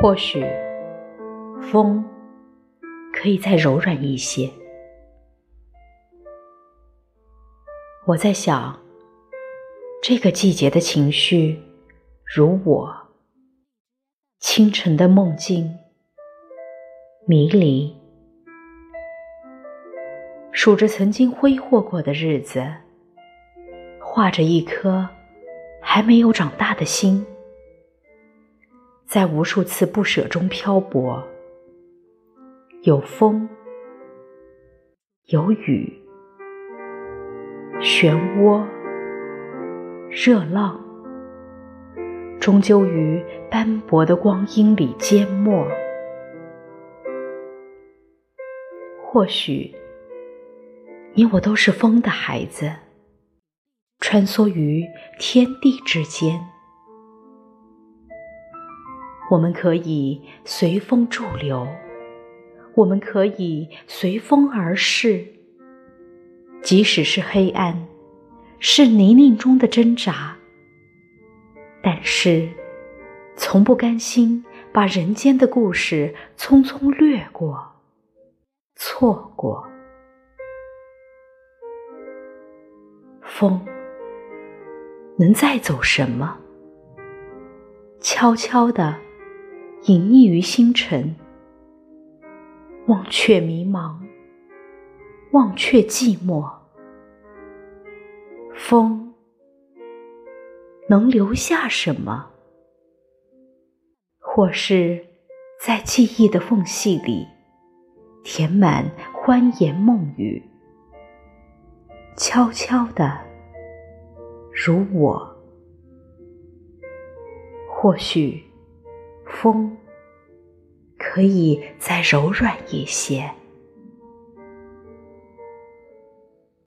或许，风可以再柔软一些。我在想，这个季节的情绪，如我清晨的梦境，迷离，数着曾经挥霍过的日子，画着一颗还没有长大的心。在无数次不舍中漂泊，有风，有雨，漩涡，热浪，终究于斑驳的光阴里缄默。或许，你我都是风的孩子，穿梭于天地之间。我们可以随风驻留，我们可以随风而逝。即使是黑暗，是泥泞中的挣扎，但是从不甘心把人间的故事匆匆掠过、错过。风能载走什么？悄悄的。隐匿于星辰，忘却迷茫，忘却寂寞。风能留下什么？或是，在记忆的缝隙里，填满欢言梦语，悄悄的，如我。或许。风可以再柔软一些。